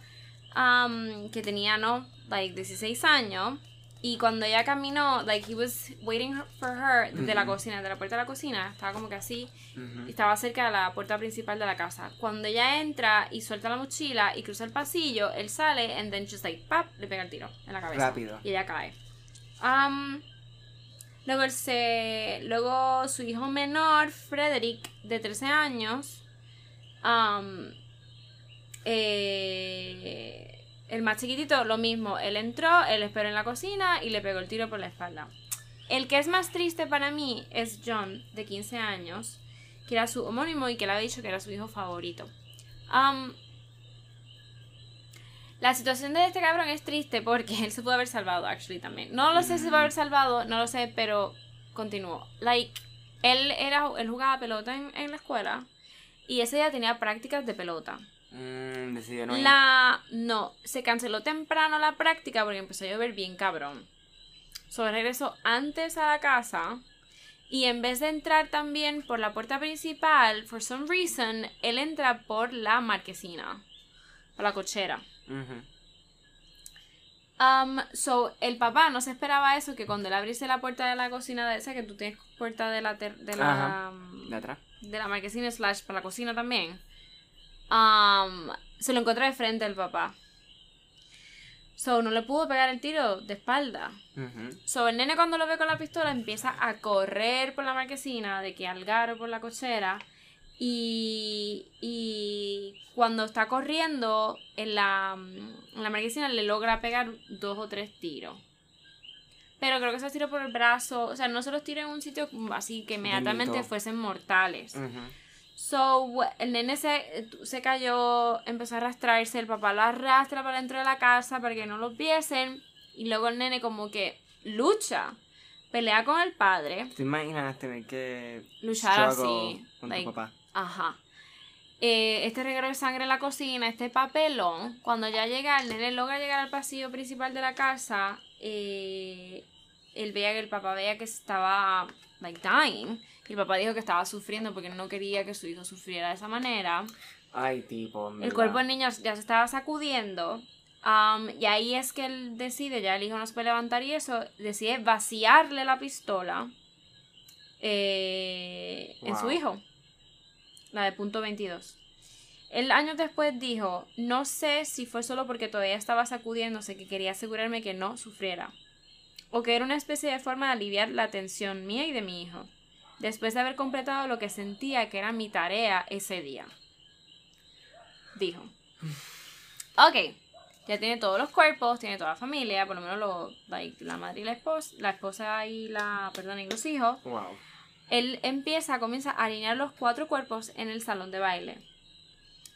um, que tenía, ¿no? Like 16 años. Y cuando ella caminó, like he was waiting for her desde la Ujú. cocina, de la puerta de la cocina, estaba como que así, estaba cerca de la puerta principal de la casa. Cuando ella entra y suelta la mochila y cruza el pasillo, él sale and then just like pap, le pega el tiro en la cabeza. Rápido. Y ella cae. Um, luego se luego su hijo menor, Frederick, de 13 años, um, eh, el más chiquitito, lo mismo. Él entró, él esperó en la cocina y le pegó el tiro por la espalda. El que es más triste para mí es John, de 15 años, que era su homónimo y que le había dicho que era su hijo favorito. Um, la situación de este cabrón es triste porque él se pudo haber salvado, actually, también. No lo sé si se pudo haber salvado, no lo sé, pero continuó. Like, él, era, él jugaba pelota en, en la escuela y ese día tenía prácticas de pelota. Mm, ir. La. No, se canceló temprano la práctica porque empezó a llover bien cabrón. So regresó antes a la casa. Y en vez de entrar también por la puerta principal, for some reason, él entra por la marquesina. Por la cochera. Um, so, el papá no se esperaba eso, que cuando él abriese la puerta de la cocina de esa, que tú tienes puerta de la, de la, De atrás. de la marquesina slash para la cocina también. Um, se lo encontró de frente el papá. So, no le pudo pegar el tiro de espalda. So, el nene cuando lo ve con la pistola empieza a correr por la marquesina, de que al garo por la cochera. Y, y cuando está corriendo en la, en la marquesina le logra pegar dos o tres tiros. Pero creo que esos tiros por el brazo, o sea, no se los tiró en un sitio así que inmediatamente fuesen mortales. So, el nene se, se cayó, empezó a arrastrarse, el papá lo arrastra para dentro de la casa para que no lo viesen. Y luego el nene como que lucha, pelea con el padre. ¿Te imaginas tener que Luchar así, con like- tu papá? Ajá. Eh, este reguero de sangre en la cocina, este papelón, cuando ya llega, el nene logra llegar al pasillo principal de la casa, eh, él veía que el papá veía que estaba, like, dying. El papá dijo que estaba sufriendo porque no quería que su hijo sufriera de esa manera. Ay, tipo. en El cuerpo del niño ya se estaba sacudiendo. um, y ahí es que él decide, ya el hijo no se puede levantar y eso, decide vaciarle la pistola eh, en su hijo. La de punto 22. El años después dijo, no sé si fue solo porque todavía estaba sacudiéndose que quería asegurarme que no sufriera. O que era una especie de forma de aliviar la tensión mía y de mi hijo. Después de haber completado lo que sentía que era mi tarea ese día. Dijo. Ok, ya tiene todos los cuerpos, tiene toda la familia, por lo menos lo, la madre y la esposa, la esposa y la, perdón, y los hijos. Wow. Él empieza, comienza a alinear los cuatro cuerpos en el salón de baile.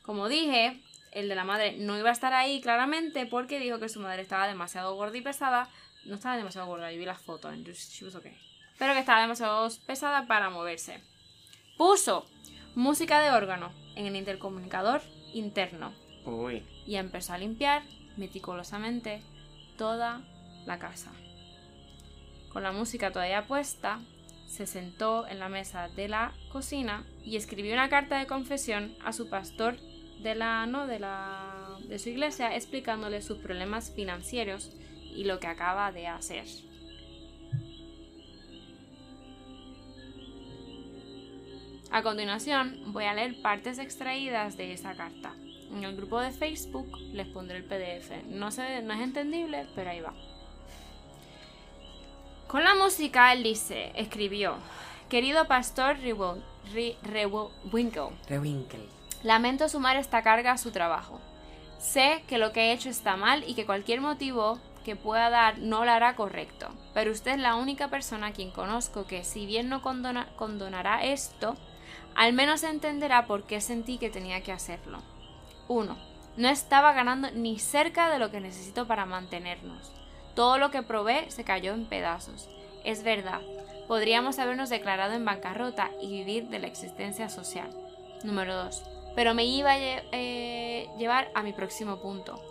Como dije, el de la madre no iba a estar ahí claramente porque dijo que su madre estaba demasiado gorda y pesada. No estaba demasiado gorda, yo vi las fotos, she was okay. Pero que estaba demasiado pesada para moverse. Puso música de órgano en el intercomunicador interno. Uy. Y empezó a limpiar meticulosamente toda la casa. Con la música todavía puesta, se sentó en la mesa de la cocina y escribió una carta de confesión a su pastor de la no de la de su iglesia explicándole sus problemas financieros y lo que acaba de hacer. A continuación, voy a leer partes extraídas de esa carta. En el grupo de Facebook les pondré el PDF. No, sé, no es entendible, pero ahí va. Con la música, él dice, escribió, Querido pastor Rewinkle, lamento sumar esta carga a su trabajo. Sé que lo que he hecho está mal y que cualquier motivo que pueda dar no lo hará correcto, pero usted es la única persona a quien conozco que, si bien no condonará esto, al menos entenderá por qué sentí que tenía que hacerlo. 1. No estaba ganando ni cerca de lo que necesito para mantenernos. Todo lo que probé se cayó en pedazos. Es verdad, podríamos habernos declarado en bancarrota y vivir de la existencia social. Número 2. Pero me iba a eh, llevar a mi próximo punto.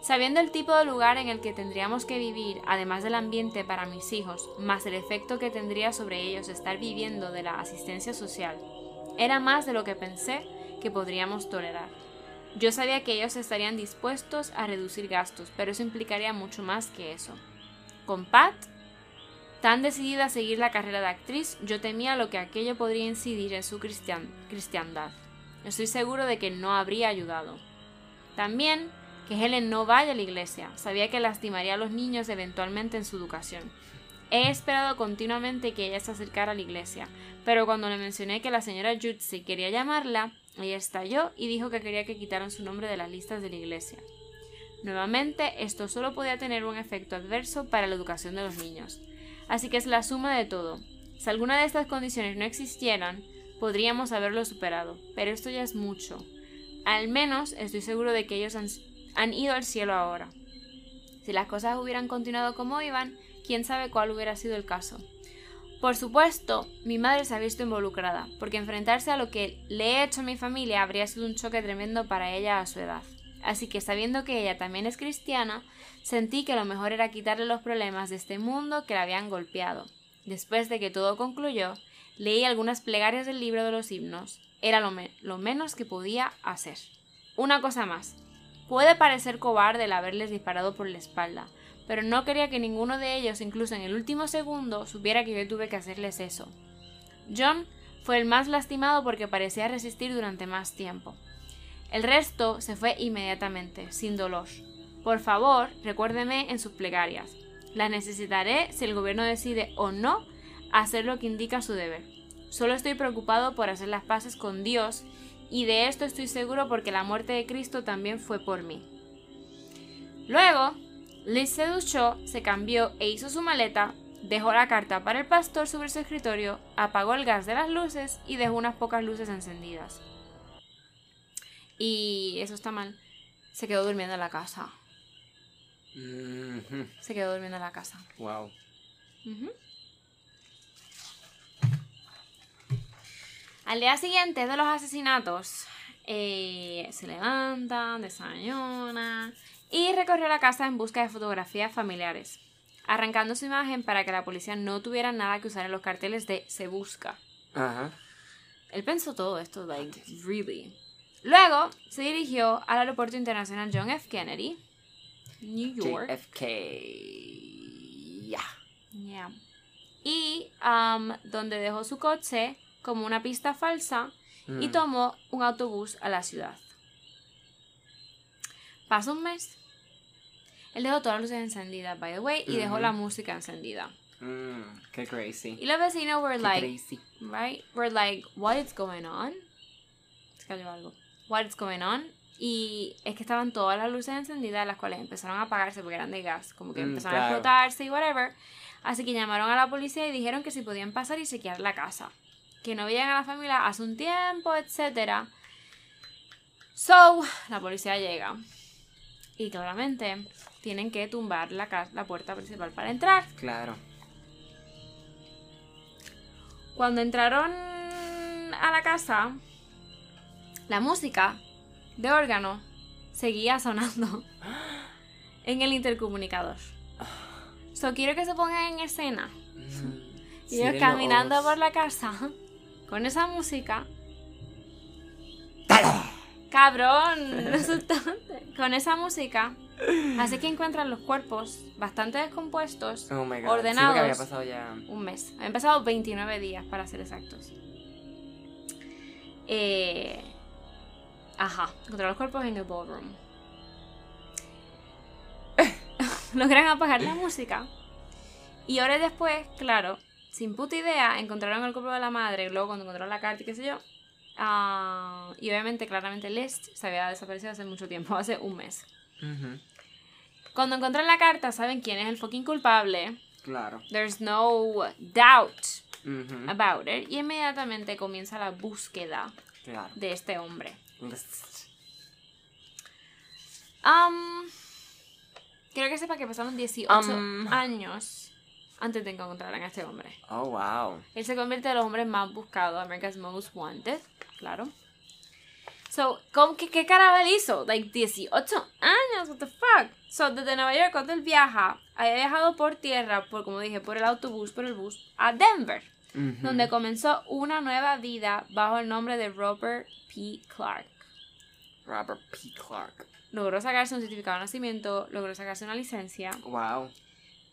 Sabiendo el tipo de lugar en el que tendríamos que vivir, además del ambiente para mis hijos, más el efecto que tendría sobre ellos estar viviendo de la asistencia social, era más de lo que pensé que podríamos tolerar. Yo sabía que ellos estarían dispuestos a reducir gastos, pero eso implicaría mucho más que eso. Con Pat, tan decidida a seguir la carrera de actriz, yo temía lo que aquello podría incidir en su cristiandad. Estoy seguro de que no habría ayudado. También que Helen no vaya a la iglesia. Sabía que lastimaría a los niños eventualmente en su educación. He esperado continuamente que ella se acercara a la iglesia, pero cuando le mencioné que la señora Jutsi quería llamarla, ella estalló y dijo que quería que quitaran su nombre de las listas de la iglesia. Nuevamente, esto solo podía tener un efecto adverso para la educación de los niños. Así que es la suma de todo. Si alguna de estas condiciones no existieran, podríamos haberlo superado, pero esto ya es mucho. Al menos estoy seguro de que ellos han, han ido al cielo ahora. Si las cosas hubieran continuado como iban, quién sabe cuál hubiera sido el caso. Por supuesto, mi madre se ha visto involucrada, porque enfrentarse a lo que le he hecho a mi familia habría sido un choque tremendo para ella a su edad. Así que sabiendo que ella también es cristiana, sentí que lo mejor era quitarle los problemas de este mundo que la habían golpeado. Después de que todo concluyó, leí algunas plegarias del libro de los himnos. Era lo, menos que podía hacer. Una cosa más. Puede parecer cobarde el haberles disparado por la espalda, pero no quería que ninguno de ellos, incluso en el último segundo, supiera que yo tuve que hacerles eso. John fue el más lastimado porque parecía resistir durante más tiempo. El resto se fue inmediatamente, sin dolor. Por favor, recuérdeme en sus plegarias. Las necesitaré si el gobierno decide o no hacer lo que indica su deber. Solo estoy preocupado por hacer las paces con Dios y de esto estoy seguro porque la muerte de Cristo también fue por mí. Luego, Liz se duchó, se cambió e hizo su maleta, dejó la carta para el pastor sobre su escritorio, apagó el gas de las luces y dejó unas pocas luces encendidas. Y eso está mal. Se quedó durmiendo en la casa. Se quedó durmiendo en la casa. Wow. Al día siguiente de los asesinatos, eh, se levantan, desayunan y recorrió la casa en busca de fotografías familiares, arrancando su imagen para que la policía no tuviera nada que usar en los carteles de se busca. Ajá. Él pensó todo esto, like, really. Luego se dirigió al aeropuerto internacional John F. Kennedy, New York. JFK. Ya. Yeah. Y um, donde dejó su coche como una pista falsa y Mm. tomó un autobús a la ciudad. Pasó un mes. Él dejó todas las luces encendidas, by the way, y dejó la música encendida. Mm, qué crazy. Y los vecinos were Qué like, crazy. right? Were like, what is going on? Se cayó algo. What is going on? Y es que estaban todas las luces encendidas, las cuales empezaron a apagarse porque eran de gas, como que Mm, empezaron a claro. explotarse y whatever. Así que llamaron a la policía y dijeron que si podían pasar y chequear la casa. Que no veían a la familia hace un tiempo, etc. So, la policía llega. Y claramente tienen que tumbar la, la puerta principal para entrar. Claro. Cuando entraron a la casa, la música de órgano seguía sonando en el intercomunicador. So quiero que se pongan en escena. Mm, Y ellos los caminando por la casa con esa música. Cabrón, resultante. Con esa música. Así que encuentran los cuerpos bastante descompuestos, Oh my god. ordenados. Sí, había pasado ya. un mes. Habían pasado 29 días para ser exactos. Eh, ajá, encontraron los cuerpos en el ballroom. Logran apagar la música. Y horas después, claro, sin puta idea, encontraron el cuerpo de la madre. Luego, cuando encontraron la carta y qué sé yo. ah, y obviamente, claramente, List se había desaparecido hace mucho tiempo, hace un mes. Ujú, Cuando encuentran la carta, saben quién es el fucking culpable. Claro. There's no doubt about it y inmediatamente comienza la búsqueda Claro. de este hombre. Um, quiero que sepa que pasaron 18 Um. años antes de encontrar a este hombre. Oh, wow. Él se convierte en los hombres más buscados, America's Most Wanted, claro. So, ¿cómo, qué, ¿qué cara él hizo? Like 18 años, what the fuck? So, desde Nueva York, cuando él viaja, había viajado por tierra, por como dije, por el autobús, por el bus, a Denver. Donde comenzó una nueva vida bajo el nombre de Robert P. Clark. Robert P. Clark. Logró sacarse un certificado de nacimiento, logró sacarse una licencia. Wow.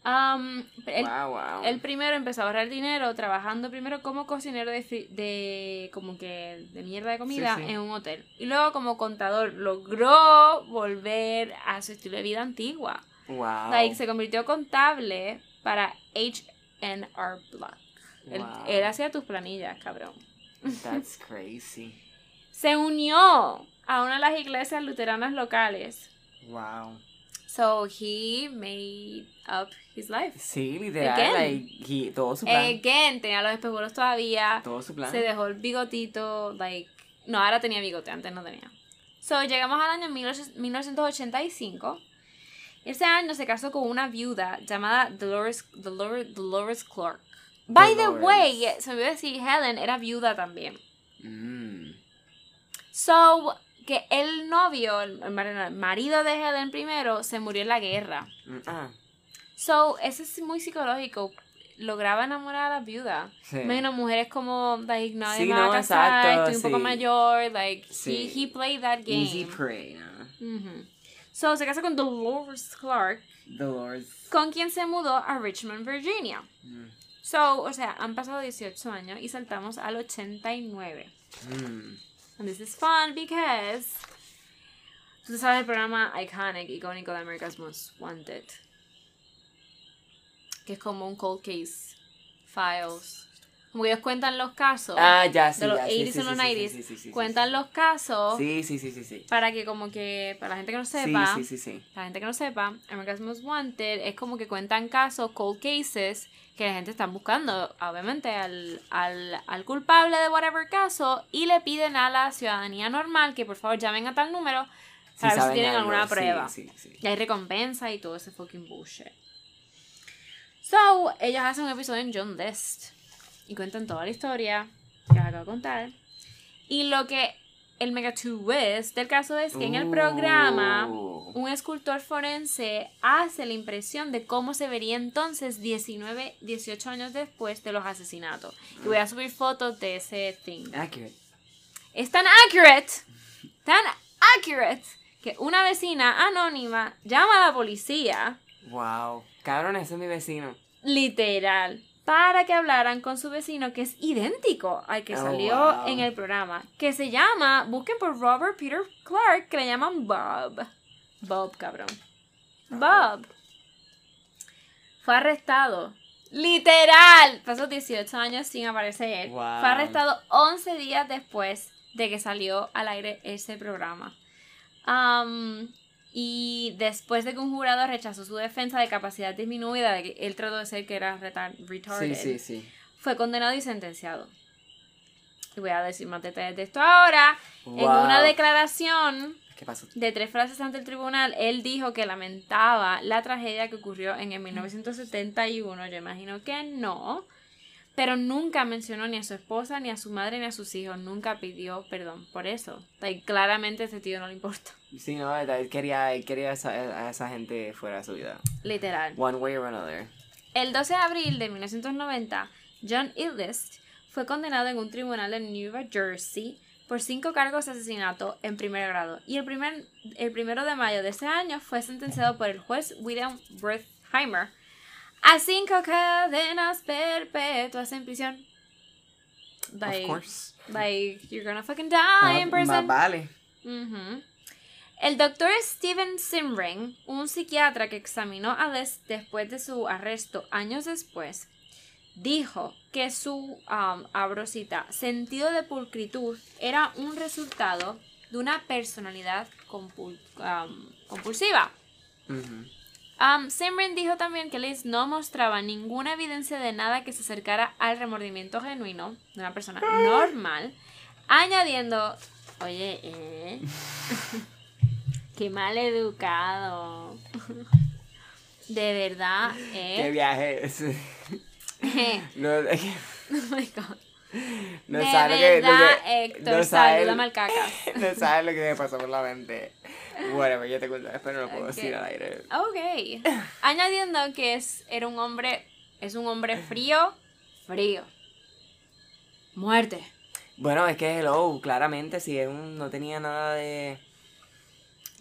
Um, él, wow, wow. él primero empezó a ahorrar dinero trabajando primero como cocinero de, de como que de mierda de comida Sí, sí. en un hotel. Y luego como contador logró volver a su estilo de vida antigua. wow. Like, se convirtió contable para H&R Block. Él, él hacía tus planillas, cabrón. That's crazy. se unió a una de las iglesias luteranas locales. Wow. So he made up his life. Sí, literal. Again. Like, he- todo su plan. Again, tenía los espejuelos todavía. todo su plan. Se dejó el bigotito. Like, no, ahora tenía bigote, antes no tenía. So llegamos al año 18- 1985. Ese año se casó con una viuda llamada Dolores, Dolores, Dolores Clark. By the Dolores. way, se me olvidó decir, Helen era viuda también. Mm. So, que el novio, el el mar- el marido de Helen primero, se murió en la guerra. Mm, Ah, So, eso es muy psicológico. Lograba enamorar a la viuda. sí. Menos mujeres como, like, no, Sí, a no, casar, exacto, estoy un poco mayor, like, Sí. he, he played that game. Easy prey. So, se casa con Dolores Clark, Dolores. con quien se mudó a Richmond, Virginia. Mm. So, o sea, han pasado 18 años y saltamos al 89. Mm. And this is fun because tú sabes el programa iconic, icónico de America's Most Wanted. Que es como un cold case files. Como que ellos cuentan los casos Ah, ya, sí. de los ya, sí, 80s sí, y los sí, 90s. sí, sí, sí, sí, cuentan los casos Sí, sí, sí, sí, sí. para que como que, para la gente que no sepa, sí, sí, sí. la gente que no sepa, America's Most Wanted es como que cuentan casos, cold cases, que la gente está buscando, obviamente, al, al, al culpable de whatever caso y le piden a la ciudadanía normal que por favor llamen a tal número para ver si tienen algo, alguna prueba. Sí, sí. Y hay recompensa y todo ese fucking bullshit. So, ellos hacen un episodio en John List y cuentan toda la historia que acabo de contar. Y lo que el mega twist del caso es que en el programa Uh. un escultor forense hace la impresión de cómo se vería entonces 19, 18 años después de los asesinatos. Y voy a subir fotos de ese thing. Accurate. Es tan accurate, tan accurate, que una vecina anónima llama a la policía, Wow. Cabrón, ese es mi vecino. literal, para que hablaran con su vecino que es idéntico al que Oh, salió wow. en el programa, que se llama, busquen por Robert Peter Clark, que le llaman Bob. Bob, cabrón. Bob. Fue arrestado Literal. Pasó 18 años sin aparecer. Wow. Fue arrestado 11 días después de que salió al aire ese programa. Am, y después de que un jurado rechazó su defensa de capacidad disminuida, de que él trató de ser que era retar- retarded, Sí, sí, sí. fue condenado y sentenciado. Y voy a decir más detalles de esto ahora. En una declaración ¿Qué pasó? de tres frases ante el tribunal, él dijo que lamentaba la tragedia que ocurrió en el 1971. Yo imagino que no. Pero nunca mencionó ni a su esposa, ni a su madre, ni a sus hijos. Nunca pidió perdón por eso. Claramente a ese tío no le importa. Sí, no, él quería, él quería a esa, a esa gente fuera de su vida. Literal. One way or another. El 12 de abril de 1990, John Illist fue condenado en un tribunal en New Jersey por cinco cargos de asesinato en primer grado. Y el, primer, el primero de mayo de ese año fue sentenciado por el juez William Wertheimer a cinco cadenas perpetuas en prisión. Like, of course. like you're gonna fucking die in prison. Más vale. El doctor Steven Simring, un psiquiatra que examinó a Les después de su arresto años después, dijo que su, um, abro cita, sentido de pulcritud era un resultado de una personalidad compul- um, compulsiva. Um, Simrin dijo también que Liz no mostraba ninguna evidencia de nada que se acercara al remordimiento genuino de una persona normal, añadiendo, oye, eh, qué mal educado. De verdad, ¿Qué eh. viaje es? No, es Oh my God. no de sabe lo que- lo verdad, que- Héctor, no sabe- cacas. No sabes lo que me pasó por la mente. Bueno, pues yo te cuento, después no lo puedo Ok. decir al aire. Ok. Añadiendo que es, era un hombre, es un hombre frío, frío. Muerte. Bueno, es que hello, claramente, si él no tenía nada de.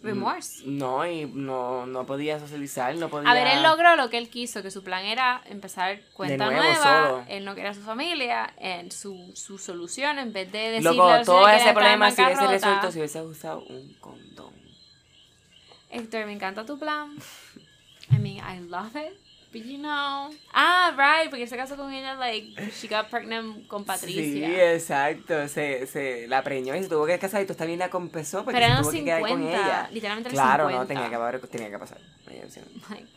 Remorse. No, y no, no podía socializar, no podía. A ver, él logró lo que él quiso, que su plan era empezar cuenta nuevo, nueva. solo. Él no quería a su familia, en su, su solución, en vez de decirle Loco, a todo ese problema si hubiese resuelto si hubiese usado un condón. Héctor, me encanta tu plan. I mean, I love it. But you know. Ah, right, porque se casó con ella, like, she got pregnant con Patricia. Sí, exacto. Se, se la preñó y se tuvo que casar y tú también la compensó porque Pero se tuvo que quedar con 50, ella. literalmente Claro, 50. no, tenía que, haber- tenía que pasar. Like,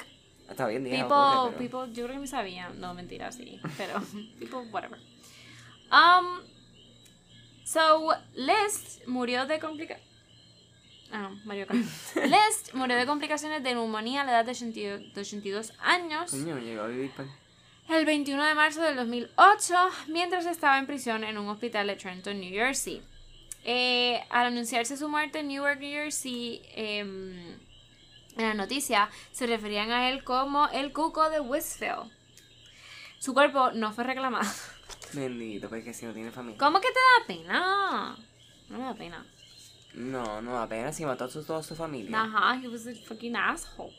Está bien, dije, people, ocurre, pero- people, yo creo que me sabían. No, mentira, sí. Pero, people, whatever. Um, so, List murió de complicaciones. Ah, Mario Kart. List murió de complicaciones de neumonía a la edad de 82 de 82 años. Coño, llegó a vivir pa- El 21 de marzo del 2008, mientras estaba en prisión en un hospital de Trenton, New Jersey. Eh, al anunciarse su muerte en Newark, New Jersey, em, en la noticia se referían a él como el cuco de Westville. Su cuerpo no fue reclamado. Bendito, porque si no tiene familia. ¿Cómo que te da pena? No me da pena. No, no, apenas si mató a su, toda su familia. Ajá, he was a fucking asshole.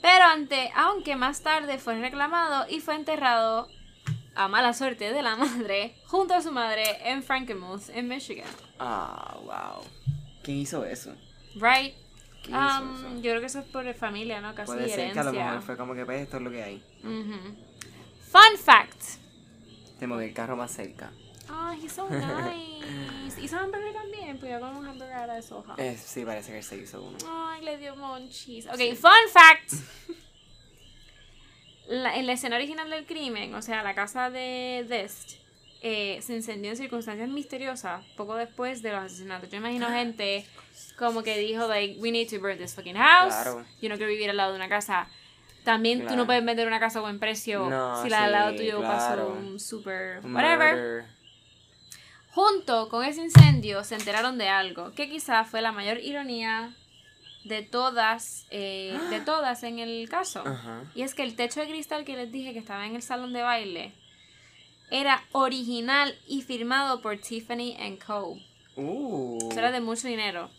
Pero ante, aunque más tarde fue reclamado y fue enterrado a mala suerte de la madre, junto a su madre en Frankenmuth, en Michigan. Ah, wow. ¿Quién hizo eso? Right? ¿Quién hizo Um, eso? yo creo que eso es por familia, ¿no? Casi Puede ser herencia. que a lo mejor fue como que pues esto es lo que hay. Ujú. Fun fact. Te moví el carro más cerca. Oh, he's so nice. Hizo hamburger también, pues yo con un hamburger de soja. Eh, sí, parece que se hizo uno. Ay, le dio monchis. Ok, fun fact. La, en la escena original del crimen, o sea, la casa de Dest, eh, se incendió en circunstancias misteriosas poco después de los asesinatos. Yo imagino gente como que dijo, like, we need to burn this fucking house. Claro. Yo no quiero vivir al lado de una casa. También tú Claro. no puedes vender una casa a buen precio No, si la de al lado sí, tuyo claro. pasó un super whatever. murder. Junto con ese incendio se enteraron de algo que quizá fue la mayor ironía de todas, eh, de todas en el caso. Ajá. Y es que el techo de cristal que les dije que estaba en el salón de baile era original y firmado por Tiffany Co. Uh. Eso era de mucho dinero.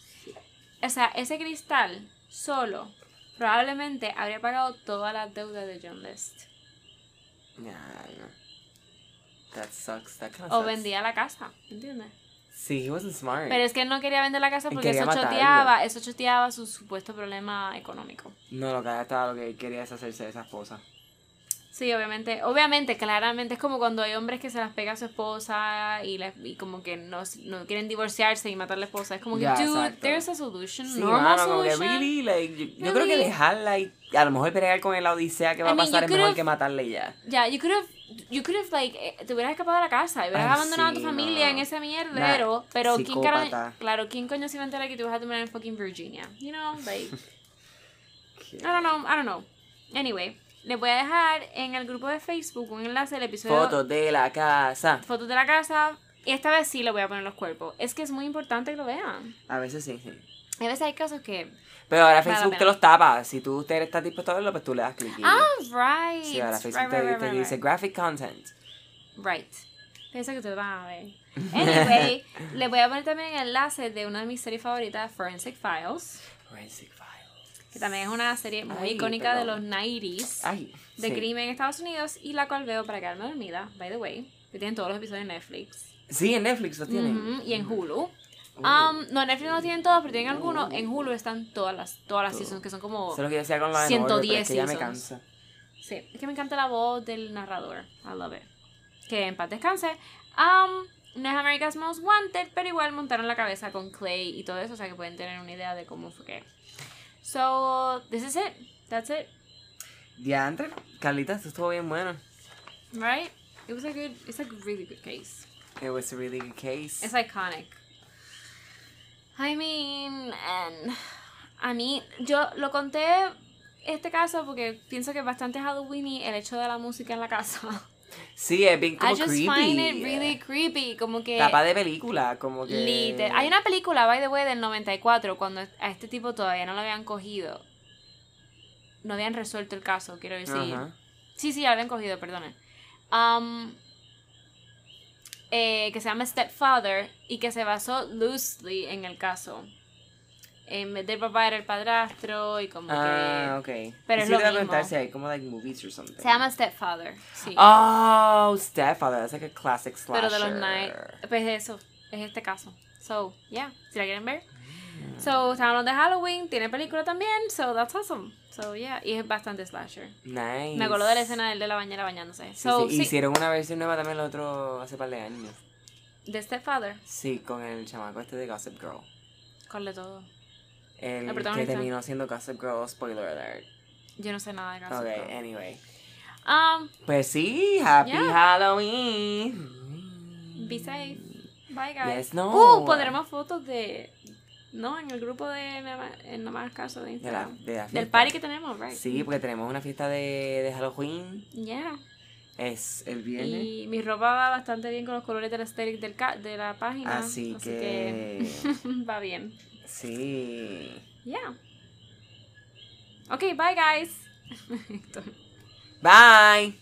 O sea, ese cristal solo probablemente habría pagado todas las deudas de John List. No. That sucks. That O sucks. vendía la casa, ¿entiendes? Sí, he wasn't smart. Pero es que él no quería vender la casa porque eso choteaba, eso choteaba su supuesto problema económico. No, lo que estaba lo que quería es hacerse de esa esposa. Sí, obviamente, obviamente, claramente es como cuando hay hombres que se las pega a su esposa y, le- y como que no, no quieren divorciarse y matar a la esposa. Es como que, Ya, dude, exacto. there's a solution, Sí, normal mano, como que solution. really, like, yo, yo creo que Really? dejarla y a lo mejor pelear con la odisea que va I a mean, pasar you es mejor que matarle ya. Ya, you could have, you could have, like, eh, te hubieras escapado de la casa y hubieras Ay, abandonado a tu sí, familia no. en ese mierdero, pero ¿quién cara, claro, ¿quién coño se iba a enterar que tú vas a terminar en fucking Virginia? You know, like, I don't know, I don't know. Anyway, les voy a dejar en el grupo de Facebook un enlace del episodio Fotos de la casa. fotos de la casa. Y esta vez sí le voy a poner los cuerpos. Es que es muy importante que lo vean. A veces sí, sí. A veces hay casos que. Pero ahora Facebook te los tapa. Si tú te estás dispuesto a verlo, pues tú le das clic. Ah, right. Sí, ahora Facebook right, te, right, te right, dice graphic content. Right. Piensa que te van a ver. Anyway, les voy a poner también el enlace de una de mis series favoritas, Forensic Files. Forensic Files. Que también es una serie muy Ay, icónica de los 90s. Ay, de sí. crimen en Estados Unidos y la cual veo para quedarme dormida, by the way. Que tienen todos los episodios en Netflix. Sí, en Netflix los tienen. Y en Hulu. Um, no, en Netflix no tienen todos, pero tienen algunos. En Hulu están todas las, todas las Todo. seasons, que son como... Eso es lo que yo decía con la de 110 Murder, pero es que ya me seasons. cansa. Sí, es que me encanta la voz del narrador. I love it. Que en paz descanse. Um, no es America's Most Wanted, pero igual montaron la cabeza con Clay y todo eso, o sea que pueden tener una idea de cómo fue que. So, this is it. That's it. Diantre, Carlita, esto estuvo bien bueno. Right? It was a good, it's a really good case. It was a really good case. It's iconic. I mean, and a mí, yo lo conté este caso porque pienso que es bastante Halloween y el hecho de la música en la casa. Sí, es bien como I just creepy. find it really creepy, como que Tapa de película, como que... liter- Hay una película, by the way, del 94 cuando a este tipo todavía no lo habían cogido. No habían resuelto el caso, quiero decir. Ajá. Sí, sí, ya lo habían cogido, perdonen. Um, eh, que se llama Stepfather y que se basó loosely en el caso. En vez del papá era el padrastro y como Ah, que... ok. pero es sí lo mismo. preguntar si hay como like movies or something. Se llama Stepfather, sí. Oh, Stepfather, that's like a classic slasher. pero de los night. Pues eso, es este caso. So, yeah, si la quieren ver. So, hablando de Halloween, tiene película también, so that's awesome. So, yeah, y es bastante slasher. Nice. Me acuerdo de la escena del de la bañera bañándose. Sí, So, sí, sí, Hicieron una versión nueva también el otro hace par de años. de Stepfather, Sí, con el chamaco este de Gossip Girl. con de todo. El que terminó siendo Gossip Girl, spoiler alert. Yo no sé nada de Gossip Ok, Girl. anyway. Um, Pues sí, Happy Yeah. Halloween. be safe. Bye, guys. Yes, no. Uh, pondremos fotos de. No, en el grupo de Nada más caso de De la, Instagram. de la Del party que tenemos, right? Sí, porque tenemos una fiesta de, de Halloween. Yeah. Es el viernes. Y mi ropa va bastante bien con los colores del aesthetic del ca- de la página. Así Así que- que va bien. Sí. Yeah. Ok, bye guys. Bye.